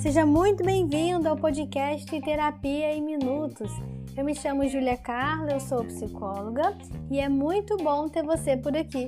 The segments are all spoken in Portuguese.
Seja muito bem-vindo ao podcast Terapia em Minutos. Eu me chamo Júlia Carla, eu sou psicóloga e é muito bom ter você por aqui.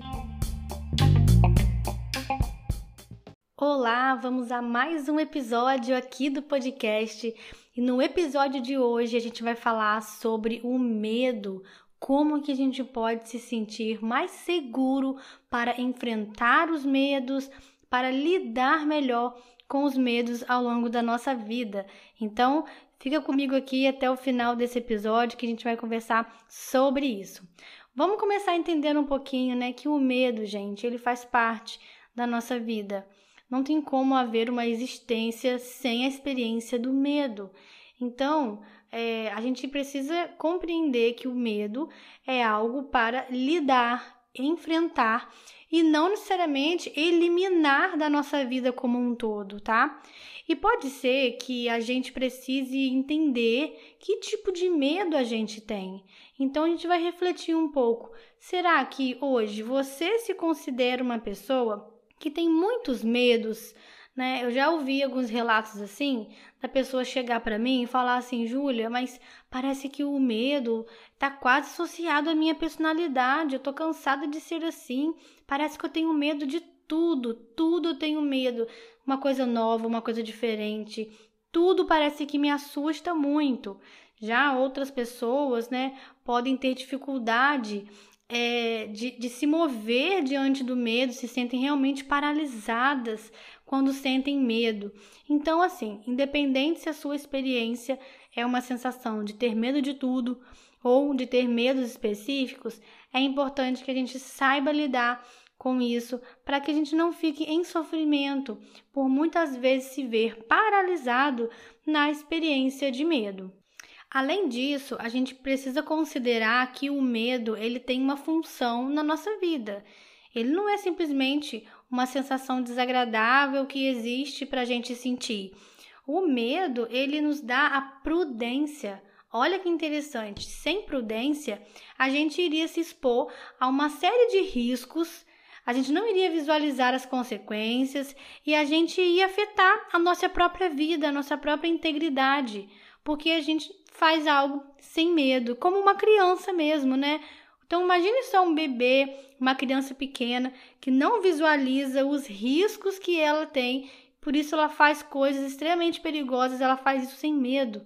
Olá, vamos a mais um episódio aqui do podcast. E no episódio de hoje a gente vai falar sobre o medo, como que a gente pode se sentir mais seguro para enfrentar os medos, para lidar melhor com os medos ao longo da nossa vida. Então, fica comigo aqui até o final desse episódio que a gente vai conversar sobre isso. Vamos começar entendendo um pouquinho, né, que o medo, gente, ele faz parte da nossa vida. Não tem como haver uma existência sem a experiência do medo. Então, é, a gente precisa compreender que o medo é algo para lidar, enfrentar e não necessariamente eliminar da nossa vida como um todo, tá? E pode ser que a gente precise entender que tipo de medo a gente tem. Então a gente vai refletir um pouco. Será que hoje você se considera uma pessoa que tem muitos medos? Né? Eu já ouvi alguns relatos assim, da pessoa chegar para mim e falar assim, Júlia, mas parece que o medo tá quase associado à minha personalidade. Eu tô cansada de ser assim. Parece que eu tenho medo de tudo, tudo eu tenho medo. Uma coisa nova, uma coisa diferente. Tudo parece que me assusta muito. Já outras pessoas, né, podem ter dificuldade é, de, de se mover diante do medo, se sentem realmente paralisadas quando sentem medo. Então, assim, independente se a sua experiência é uma sensação de ter medo de tudo ou de ter medos específicos, é importante que a gente saiba lidar com isso para que a gente não fique em sofrimento por muitas vezes se ver paralisado na experiência de medo. Além disso, a gente precisa considerar que o medo ele tem uma função na nossa vida. Ele não é simplesmente uma sensação desagradável que existe para a gente sentir. O medo ele nos dá a prudência. Olha que interessante. Sem prudência, a gente iria se expor a uma série de riscos a gente não iria visualizar as consequências e a gente ia afetar a nossa própria vida, a nossa própria integridade, porque a gente faz algo sem medo, como uma criança mesmo, né? Então imagine só um bebê, uma criança pequena que não visualiza os riscos que ela tem, por isso ela faz coisas extremamente perigosas, ela faz isso sem medo.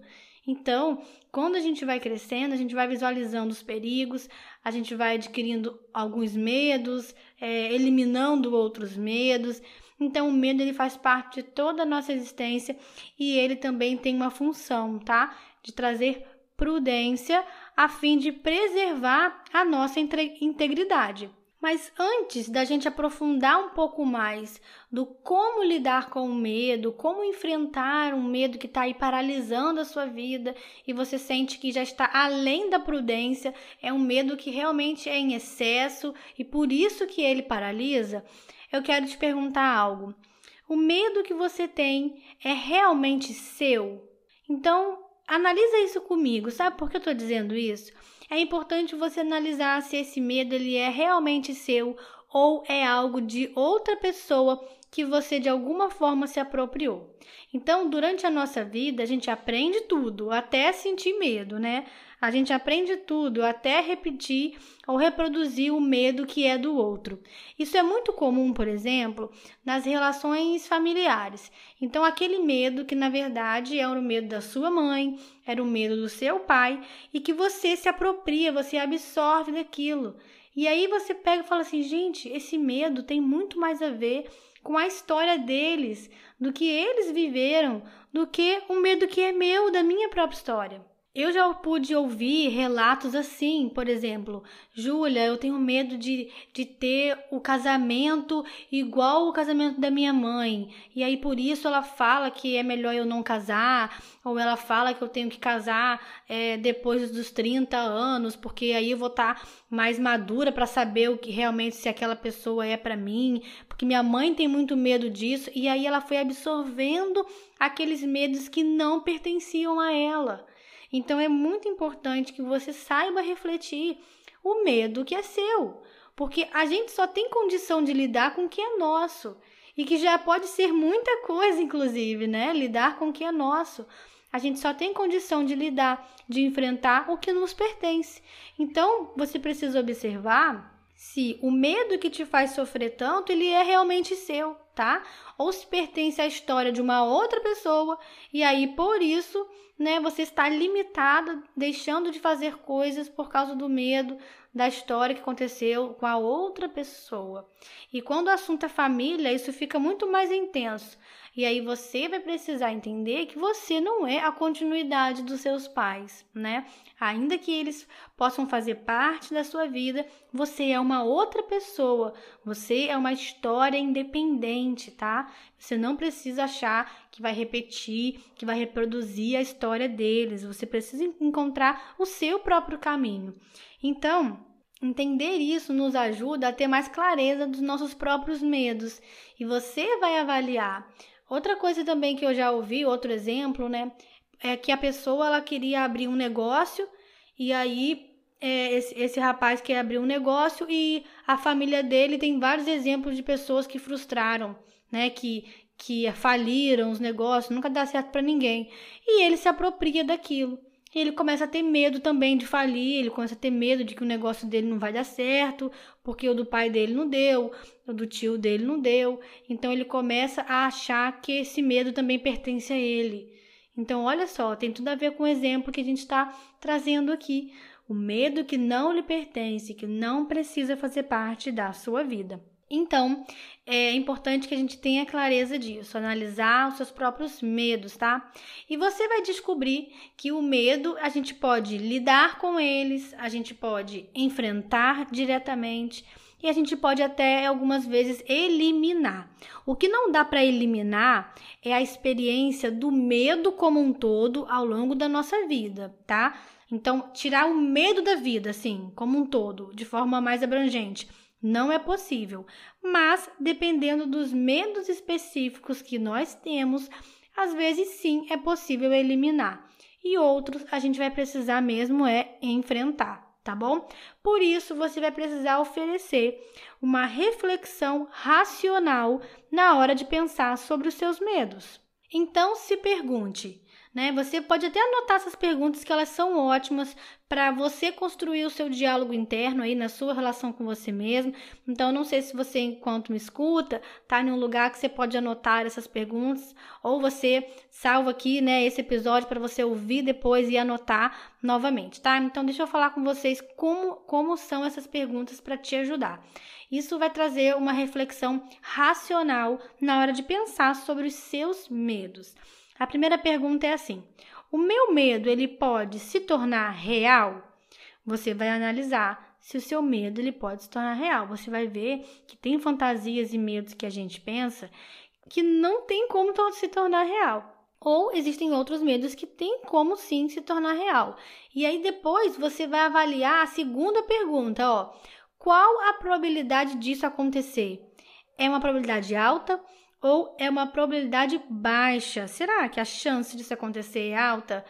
Então, quando a gente vai crescendo, a gente vai visualizando os perigos, a gente vai adquirindo alguns medos, é, eliminando outros medos. Então, o medo ele faz parte de toda a nossa existência e ele também tem uma função, tá? De trazer prudência a fim de preservar a nossa integridade. Mas antes da gente aprofundar um pouco mais do como lidar com o medo, como enfrentar um medo que está aí paralisando a sua vida e você sente que já está além da prudência, é um medo que realmente é em excesso e por isso que ele paralisa, eu quero te perguntar algo. O medo que você tem é realmente seu? Então, analisa isso comigo. Sabe por que eu estou dizendo isso? É importante você analisar se esse medo ele é realmente seu ou é algo de outra pessoa que você de alguma forma se apropriou. Então, durante a nossa vida, a gente aprende tudo, até sentir medo, né? A gente aprende tudo, até repetir ou reproduzir o medo que é do outro. Isso é muito comum, por exemplo, nas relações familiares. Então, aquele medo que na verdade era o medo da sua mãe, era o medo do seu pai e que você se apropria, você absorve daquilo. E aí você pega e fala assim: gente, esse medo tem muito mais a ver com a história deles, do que eles viveram, do que o medo que é meu, da minha própria história. Eu já pude ouvir relatos assim, por exemplo, Júlia, eu tenho medo de, de ter o casamento igual o casamento da minha mãe. E aí por isso ela fala que é melhor eu não casar, ou ela fala que eu tenho que casar é, depois dos 30 anos, porque aí eu vou estar tá mais madura para saber o que realmente se aquela pessoa é para mim, porque minha mãe tem muito medo disso, e aí ela foi absorvendo aqueles medos que não pertenciam a ela. Então é muito importante que você saiba refletir o medo que é seu, porque a gente só tem condição de lidar com o que é nosso. e que já pode ser muita coisa, inclusive, né? Lidar com o que é nosso. A gente só tem condição de lidar, de enfrentar o que nos pertence. Então, você precisa observar se o medo que te faz sofrer tanto, ele é realmente seu, tá? Ou se pertence à história de uma outra pessoa e aí por isso, né, você está limitada, deixando de fazer coisas por causa do medo da história que aconteceu com a outra pessoa. E quando o assunto é família, isso fica muito mais intenso. E aí você vai precisar entender que você não é a continuidade dos seus pais, né? Ainda que eles possam fazer parte da sua vida, você é uma outra pessoa. Você é uma história independente, tá? Você não precisa achar que vai repetir, que vai reproduzir a história deles. Você precisa encontrar o seu próprio caminho. Então, Entender isso nos ajuda a ter mais clareza dos nossos próprios medos e você vai avaliar Outra coisa também que eu já ouvi, outro exemplo, né, é que a pessoa ela queria abrir um negócio e aí é, esse, esse rapaz quer abrir um negócio e a família dele tem vários exemplos de pessoas que frustraram, né, que que faliram os negócios, nunca dá certo para ninguém. E ele se apropria daquilo ele começa a ter medo também de falir, ele começa a ter medo de que o negócio dele não vai dar certo, porque o do pai dele não deu, o do tio dele não deu. Então ele começa a achar que esse medo também pertence a ele. Então, olha só, tem tudo a ver com o exemplo que a gente está trazendo aqui. O medo que não lhe pertence, que não precisa fazer parte da sua vida. Então, é importante que a gente tenha clareza disso, analisar os seus próprios medos, tá? E você vai descobrir que o medo a gente pode lidar com eles, a gente pode enfrentar diretamente e a gente pode até algumas vezes eliminar. O que não dá para eliminar é a experiência do medo como um todo ao longo da nossa vida, tá? Então, tirar o medo da vida, assim, como um todo, de forma mais abrangente não é possível, mas dependendo dos medos específicos que nós temos, às vezes sim é possível eliminar. E outros a gente vai precisar mesmo é enfrentar, tá bom? Por isso você vai precisar oferecer uma reflexão racional na hora de pensar sobre os seus medos. Então se pergunte: né? Você pode até anotar essas perguntas que elas são ótimas para você construir o seu diálogo interno aí na sua relação com você mesmo. Então, não sei se você, enquanto me escuta, tá em um lugar que você pode anotar essas perguntas, ou você salva aqui, né, esse episódio para você ouvir depois e anotar novamente, tá? Então, deixa eu falar com vocês como, como são essas perguntas para te ajudar. Isso vai trazer uma reflexão racional na hora de pensar sobre os seus medos. A primeira pergunta é assim: o meu medo ele pode se tornar real? Você vai analisar se o seu medo ele pode se tornar real. Você vai ver que tem fantasias e medos que a gente pensa que não tem como se tornar real. Ou existem outros medos que tem como sim se tornar real. E aí depois você vai avaliar a segunda pergunta, ó. Qual a probabilidade disso acontecer? É uma probabilidade alta ou é uma probabilidade baixa? Será que a chance disso acontecer é alta?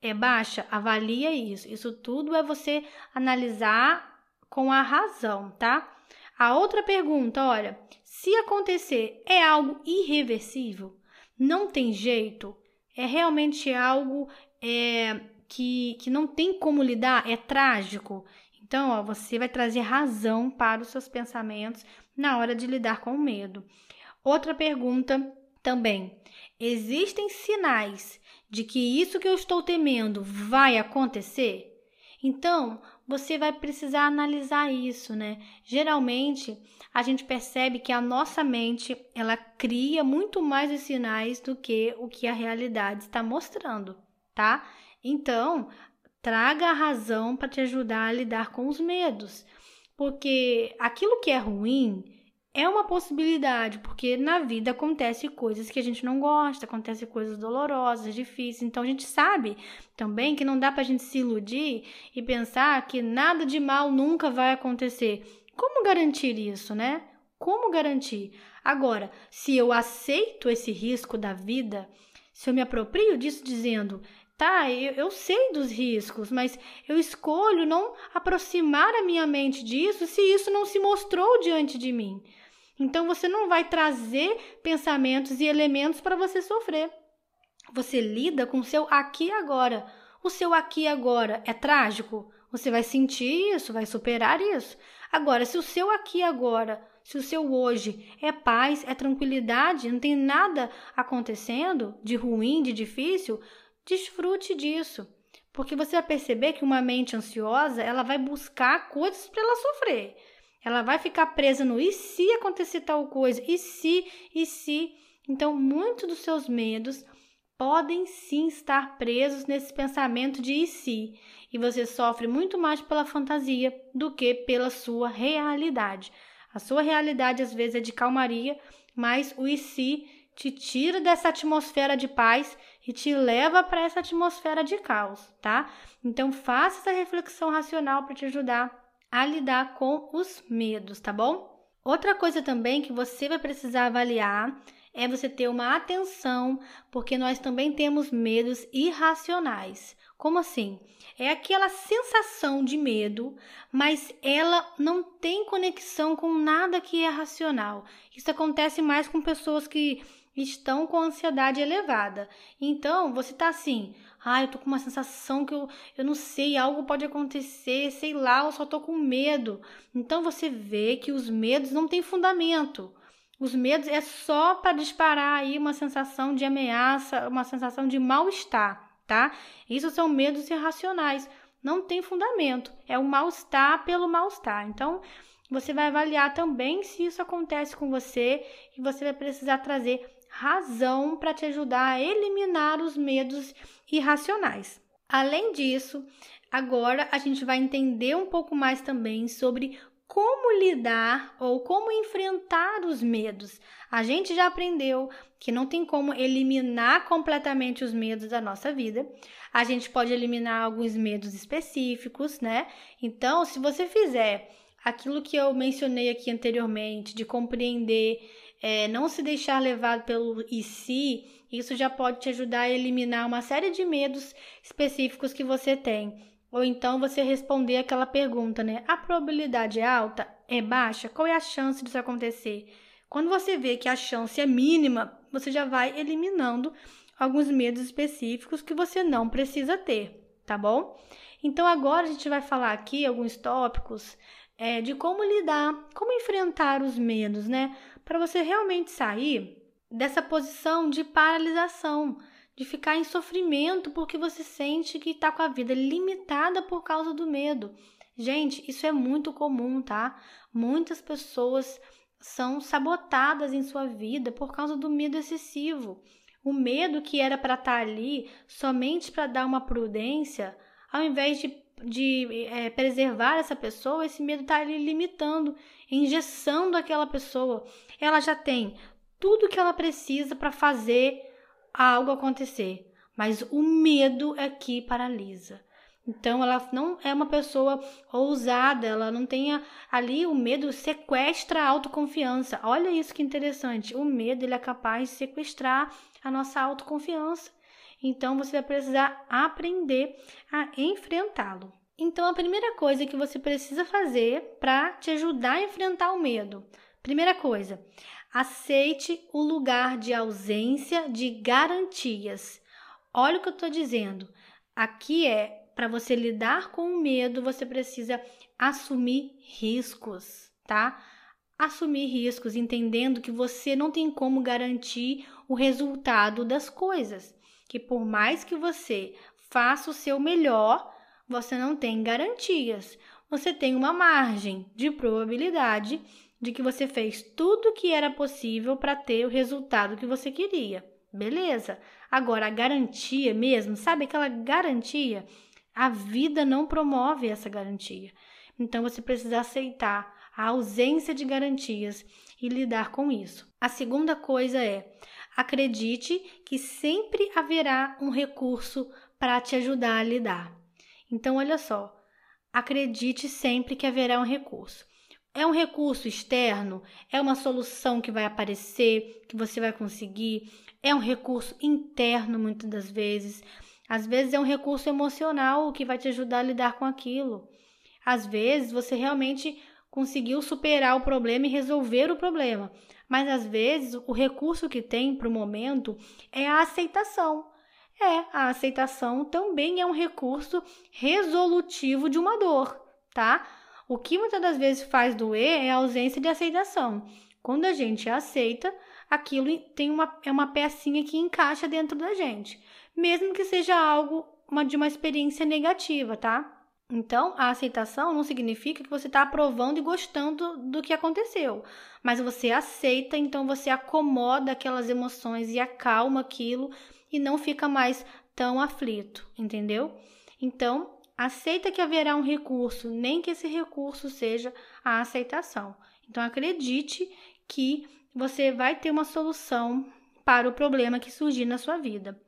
É baixa? Avalia isso. Isso tudo é você analisar com a razão, tá? A outra pergunta, olha, se acontecer, é algo irreversível? Não tem jeito? É realmente algo é, que, que não tem como lidar? É trágico? Então, ó, você vai trazer razão para os seus pensamentos na hora de lidar com o medo. Outra pergunta também: existem sinais de que isso que eu estou temendo vai acontecer? Então, você vai precisar analisar isso, né? Geralmente, a gente percebe que a nossa mente, ela cria muito mais os sinais do que o que a realidade está mostrando, tá? Então, traga a razão para te ajudar a lidar com os medos, porque aquilo que é ruim, é uma possibilidade, porque na vida acontece coisas que a gente não gosta, acontece coisas dolorosas, difíceis. Então a gente sabe também que não dá para a gente se iludir e pensar que nada de mal nunca vai acontecer. Como garantir isso, né? Como garantir? Agora, se eu aceito esse risco da vida, se eu me aproprio disso dizendo, tá, eu, eu sei dos riscos, mas eu escolho não aproximar a minha mente disso se isso não se mostrou diante de mim. Então você não vai trazer pensamentos e elementos para você sofrer. Você lida com o seu aqui e agora. O seu aqui e agora é trágico? Você vai sentir isso, vai superar isso. Agora, se o seu aqui e agora, se o seu hoje é paz, é tranquilidade, não tem nada acontecendo de ruim, de difícil, desfrute disso. Porque você vai perceber que uma mente ansiosa, ela vai buscar coisas para ela sofrer. Ela vai ficar presa no e se acontecer tal coisa, e se, e se. Então, muitos dos seus medos podem sim estar presos nesse pensamento de e se, e você sofre muito mais pela fantasia do que pela sua realidade. A sua realidade às vezes é de calmaria, mas o e se te tira dessa atmosfera de paz e te leva para essa atmosfera de caos, tá? Então faça essa reflexão racional para te ajudar a lidar com os medos, tá bom? Outra coisa também que você vai precisar avaliar é você ter uma atenção, porque nós também temos medos irracionais. Como assim? É aquela sensação de medo, mas ela não tem conexão com nada que é racional. Isso acontece mais com pessoas que estão com ansiedade elevada. Então, você tá assim, ah, eu tô com uma sensação que eu, eu não sei, algo pode acontecer, sei lá, eu só tô com medo. Então você vê que os medos não têm fundamento. Os medos é só para disparar aí uma sensação de ameaça, uma sensação de mal-estar, tá? Isso são medos irracionais, não tem fundamento. É o mal-estar pelo mal-estar. Então, você vai avaliar também se isso acontece com você e você vai precisar trazer razão para te ajudar a eliminar os medos irracionais. Além disso, agora a gente vai entender um pouco mais também sobre como lidar ou como enfrentar os medos. A gente já aprendeu que não tem como eliminar completamente os medos da nossa vida. A gente pode eliminar alguns medos específicos, né? Então, se você fizer aquilo que eu mencionei aqui anteriormente, de compreender, é, não se deixar levar pelo e se, isso já pode te ajudar a eliminar uma série de medos específicos que você tem. Ou então você responder aquela pergunta, né? A probabilidade é alta? É baixa? Qual é a chance disso acontecer? Quando você vê que a chance é mínima, você já vai eliminando alguns medos específicos que você não precisa ter, tá bom? Então agora a gente vai falar aqui alguns tópicos é, de como lidar, como enfrentar os medos, né? Para você realmente sair dessa posição de paralisação de ficar em sofrimento porque você sente que está com a vida limitada por causa do medo. Gente, isso é muito comum, tá? Muitas pessoas são sabotadas em sua vida por causa do medo excessivo. O medo que era para estar tá ali somente para dar uma prudência, ao invés de, de é, preservar essa pessoa, esse medo está ali limitando, engessando aquela pessoa. Ela já tem tudo que ela precisa para fazer algo acontecer, mas o medo é que paralisa. Então ela não é uma pessoa ousada, ela não tem ali o medo sequestra a autoconfiança. Olha isso que interessante. O medo ele é capaz de sequestrar a nossa autoconfiança. Então você vai precisar aprender a enfrentá-lo. Então a primeira coisa que você precisa fazer para te ajudar a enfrentar o medo. Primeira coisa, Aceite o lugar de ausência de garantias. Olha o que eu estou dizendo. Aqui é para você lidar com o medo, você precisa assumir riscos, tá? Assumir riscos, entendendo que você não tem como garantir o resultado das coisas. Que por mais que você faça o seu melhor, você não tem garantias. Você tem uma margem de probabilidade de que você fez tudo o que era possível para ter o resultado que você queria. Beleza? Agora, a garantia mesmo, sabe aquela garantia? A vida não promove essa garantia. Então, você precisa aceitar a ausência de garantias e lidar com isso. A segunda coisa é: acredite que sempre haverá um recurso para te ajudar a lidar. Então, olha só, acredite sempre que haverá um recurso. É um recurso externo? É uma solução que vai aparecer, que você vai conseguir? É um recurso interno, muitas das vezes. Às vezes é um recurso emocional que vai te ajudar a lidar com aquilo. Às vezes você realmente conseguiu superar o problema e resolver o problema. Mas às vezes o recurso que tem para o momento é a aceitação. É, a aceitação também é um recurso resolutivo de uma dor, tá? O que muitas das vezes faz doer é a ausência de aceitação. Quando a gente aceita, aquilo tem uma, é uma pecinha que encaixa dentro da gente, mesmo que seja algo uma, de uma experiência negativa, tá? Então, a aceitação não significa que você está aprovando e gostando do que aconteceu, mas você aceita, então você acomoda aquelas emoções e acalma aquilo e não fica mais tão aflito, entendeu? Então, aceita que haverá um recurso, nem que esse recurso seja a aceitação. Então, acredite que você vai ter uma solução para o problema que surgir na sua vida.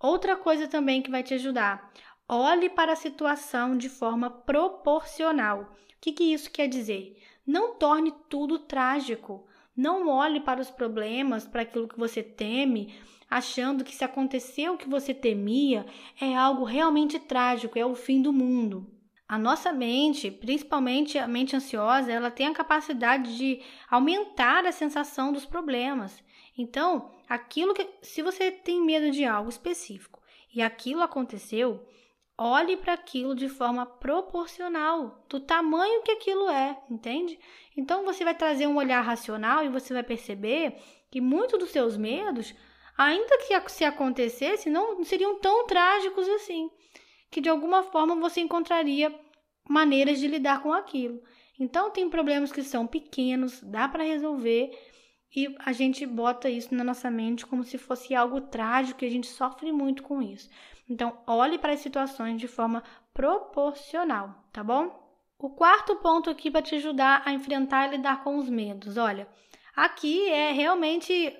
Outra coisa também que vai te ajudar, olhe para a situação de forma proporcional. O que, que isso quer dizer? Não torne tudo trágico. Não olhe para os problemas, para aquilo que você teme, achando que se aconteceu o que você temia, é algo realmente trágico, é o fim do mundo. A nossa mente, principalmente a mente ansiosa, ela tem a capacidade de aumentar a sensação dos problemas. Então, aquilo que se você tem medo de algo específico e aquilo aconteceu, olhe para aquilo de forma proporcional do tamanho que aquilo é, entende? Então você vai trazer um olhar racional e você vai perceber que muitos dos seus medos, ainda que se acontecesse, não seriam tão trágicos assim, que de alguma forma você encontraria maneiras de lidar com aquilo. Então tem problemas que são pequenos, dá para resolver e a gente bota isso na nossa mente como se fosse algo trágico e a gente sofre muito com isso. Então, olhe para as situações de forma proporcional, tá bom? O quarto ponto aqui para te ajudar a enfrentar e lidar com os medos, olha, aqui é realmente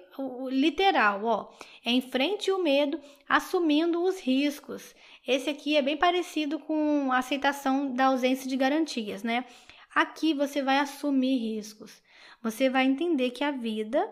literal, ó, é enfrente o medo assumindo os riscos. Esse aqui é bem parecido com a aceitação da ausência de garantias, né? Aqui você vai assumir riscos. Você vai entender que a vida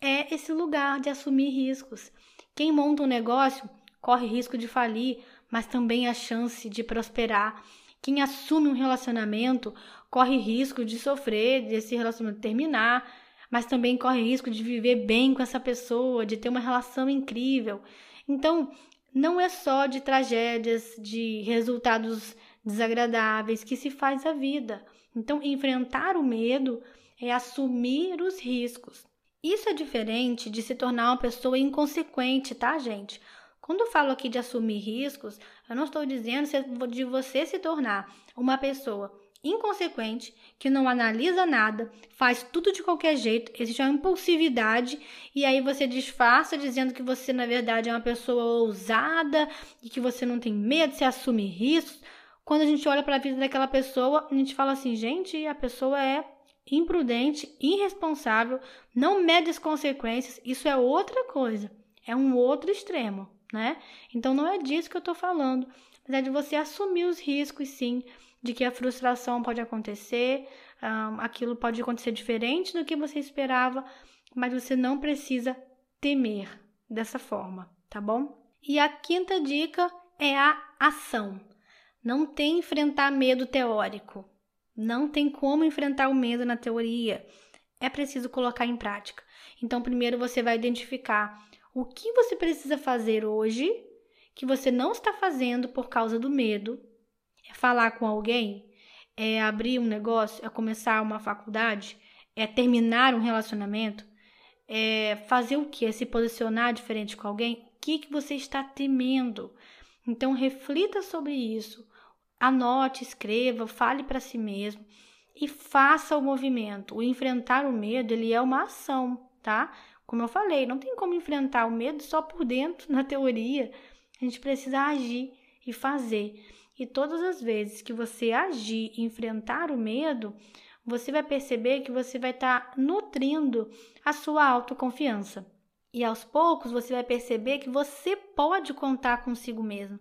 é esse lugar de assumir riscos. Quem monta um negócio corre risco de falir, mas também a chance de prosperar. Quem assume um relacionamento corre risco de sofrer, desse relacionamento terminar, mas também corre risco de viver bem com essa pessoa, de ter uma relação incrível. Então, não é só de tragédias, de resultados desagradáveis que se faz a vida. Então, enfrentar o medo é assumir os riscos. Isso é diferente de se tornar uma pessoa inconsequente, tá, gente? Quando eu falo aqui de assumir riscos, eu não estou dizendo de você se tornar uma pessoa inconsequente, que não analisa nada, faz tudo de qualquer jeito, existe uma impulsividade e aí você disfarça dizendo que você na verdade é uma pessoa ousada e que você não tem medo, você assume riscos. Quando a gente olha para a vida daquela pessoa, a gente fala assim, gente, a pessoa é imprudente, irresponsável, não mede as consequências, isso é outra coisa, é um outro extremo, né? Então não é disso que eu estou falando, mas é de você assumir os riscos, sim, de que a frustração pode acontecer, um, aquilo pode acontecer diferente do que você esperava, mas você não precisa temer dessa forma, tá bom? E a quinta dica é a ação. Não tem enfrentar medo teórico. Não tem como enfrentar o medo na teoria. É preciso colocar em prática. Então, primeiro você vai identificar o que você precisa fazer hoje que você não está fazendo por causa do medo. É falar com alguém, é abrir um negócio, é começar uma faculdade, é terminar um relacionamento, é fazer o que? É se posicionar diferente com alguém? O que, que você está temendo? Então, reflita sobre isso. Anote, escreva, fale para si mesmo e faça o movimento. O enfrentar o medo, ele é uma ação, tá? Como eu falei, não tem como enfrentar o medo só por dentro, na teoria. A gente precisa agir e fazer. E todas as vezes que você agir e enfrentar o medo, você vai perceber que você vai estar tá nutrindo a sua autoconfiança. E aos poucos você vai perceber que você pode contar consigo mesmo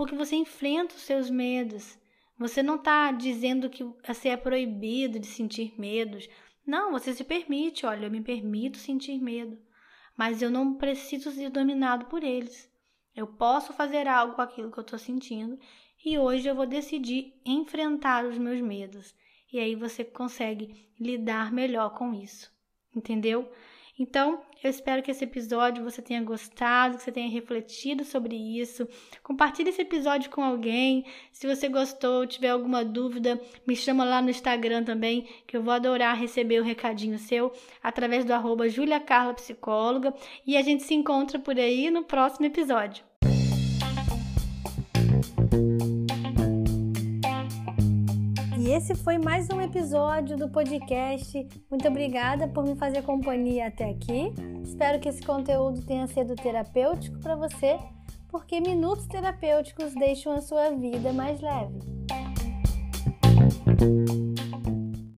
porque você enfrenta os seus medos. Você não está dizendo que você é proibido de sentir medos. Não, você se permite. Olha, eu me permito sentir medo, mas eu não preciso ser dominado por eles. Eu posso fazer algo com aquilo que eu estou sentindo e hoje eu vou decidir enfrentar os meus medos. e aí você consegue lidar melhor com isso. Entendeu? Então, eu espero que esse episódio você tenha gostado, que você tenha refletido sobre isso. Compartilhe esse episódio com alguém. Se você gostou, tiver alguma dúvida, me chama lá no Instagram também, que eu vou adorar receber o recadinho seu através do arroba Julia Carla Psicóloga. E a gente se encontra por aí no próximo episódio. Esse foi mais um episódio do podcast. Muito obrigada por me fazer companhia até aqui. Espero que esse conteúdo tenha sido terapêutico para você, porque minutos terapêuticos deixam a sua vida mais leve.